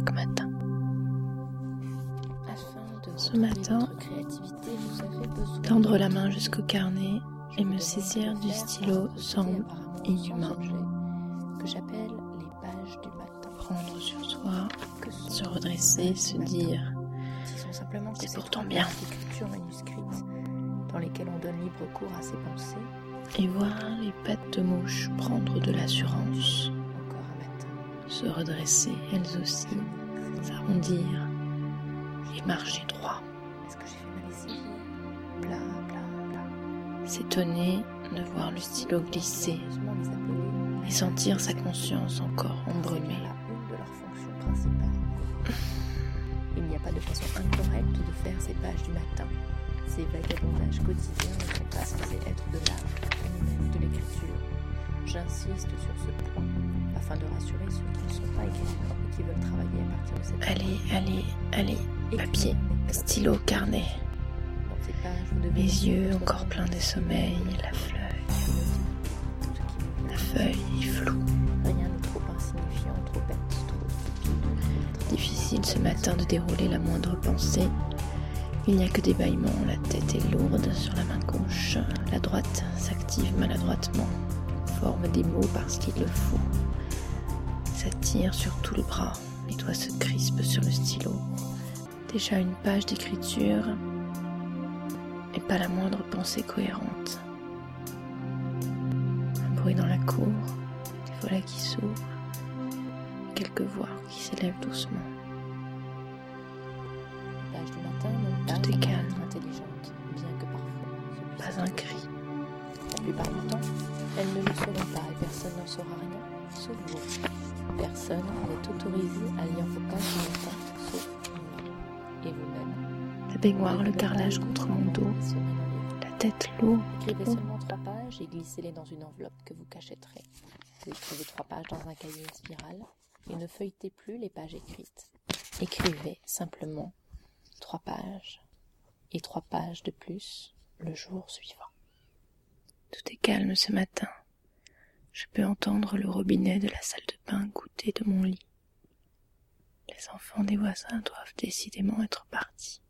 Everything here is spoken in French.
matin. Ce matin, tendre la main jusqu'au carnet et me saisir du stylo semble inhumain. Que j'appelle les pages du matin. Prendre sur soi, se redresser, se dire C'est pourtant bien. dans lesquelles on donne libre cours à ses pensées. et voir les pattes de mouche prendre de l'assurance. Se redresser elles aussi, s'arrondir et marcher droit, s'étonner de voir le stylo glisser et sentir sa conscience encore embrumée. Il n'y a pas de façon incorrecte de faire ces pages du matin. Ces vagabondages quotidiens ne sont pas censés être de l'art, ni même de l'écriture. J'insiste sur ce point, afin de rassurer ceux qui ne sont pas écrivains et qui veulent travailler à partir de cette Allez, allez, allez, papier, stylo, carnet, mes yeux encore pleins de sommeil, la feuille, la feuille est floue. Rien n'est trop insignifiant, trop bête, trop. Difficile ce matin de dérouler la moindre pensée. Il n'y a que des bâillements, la tête est lourde sur la main gauche, la droite s'active maladroitement, forme des mots parce qu'il le faut. Ça tire sur tout le bras, les doigts se crispent sur le stylo. Déjà une page d'écriture et pas la moindre pensée cohérente. Un bruit dans la cour, des volets qui s'ouvrent, quelques voix qui s'élèvent doucement. Tout est calme. bien que parfois. Pas un cri. La plupart du temps, elles ne le seront pas et personne n'en saura rien, sauf vous. Personne n'est autorisé à lire vos pages du matin, sauf vous. Et vous-même. La baignoire, le carrelage contre mon dos, la tête lourde. Écrivez seulement trois pages et glissez-les dans une enveloppe que vous cachetterez. Vous écrivez trois pages dans un cahier spirale et ne feuilletez plus les pages écrites. Écrivez simplement trois pages et trois pages de plus le jour suivant. Tout est calme ce matin. Je peux entendre le robinet de la salle de bain goûter de mon lit. Les enfants des voisins doivent décidément être partis.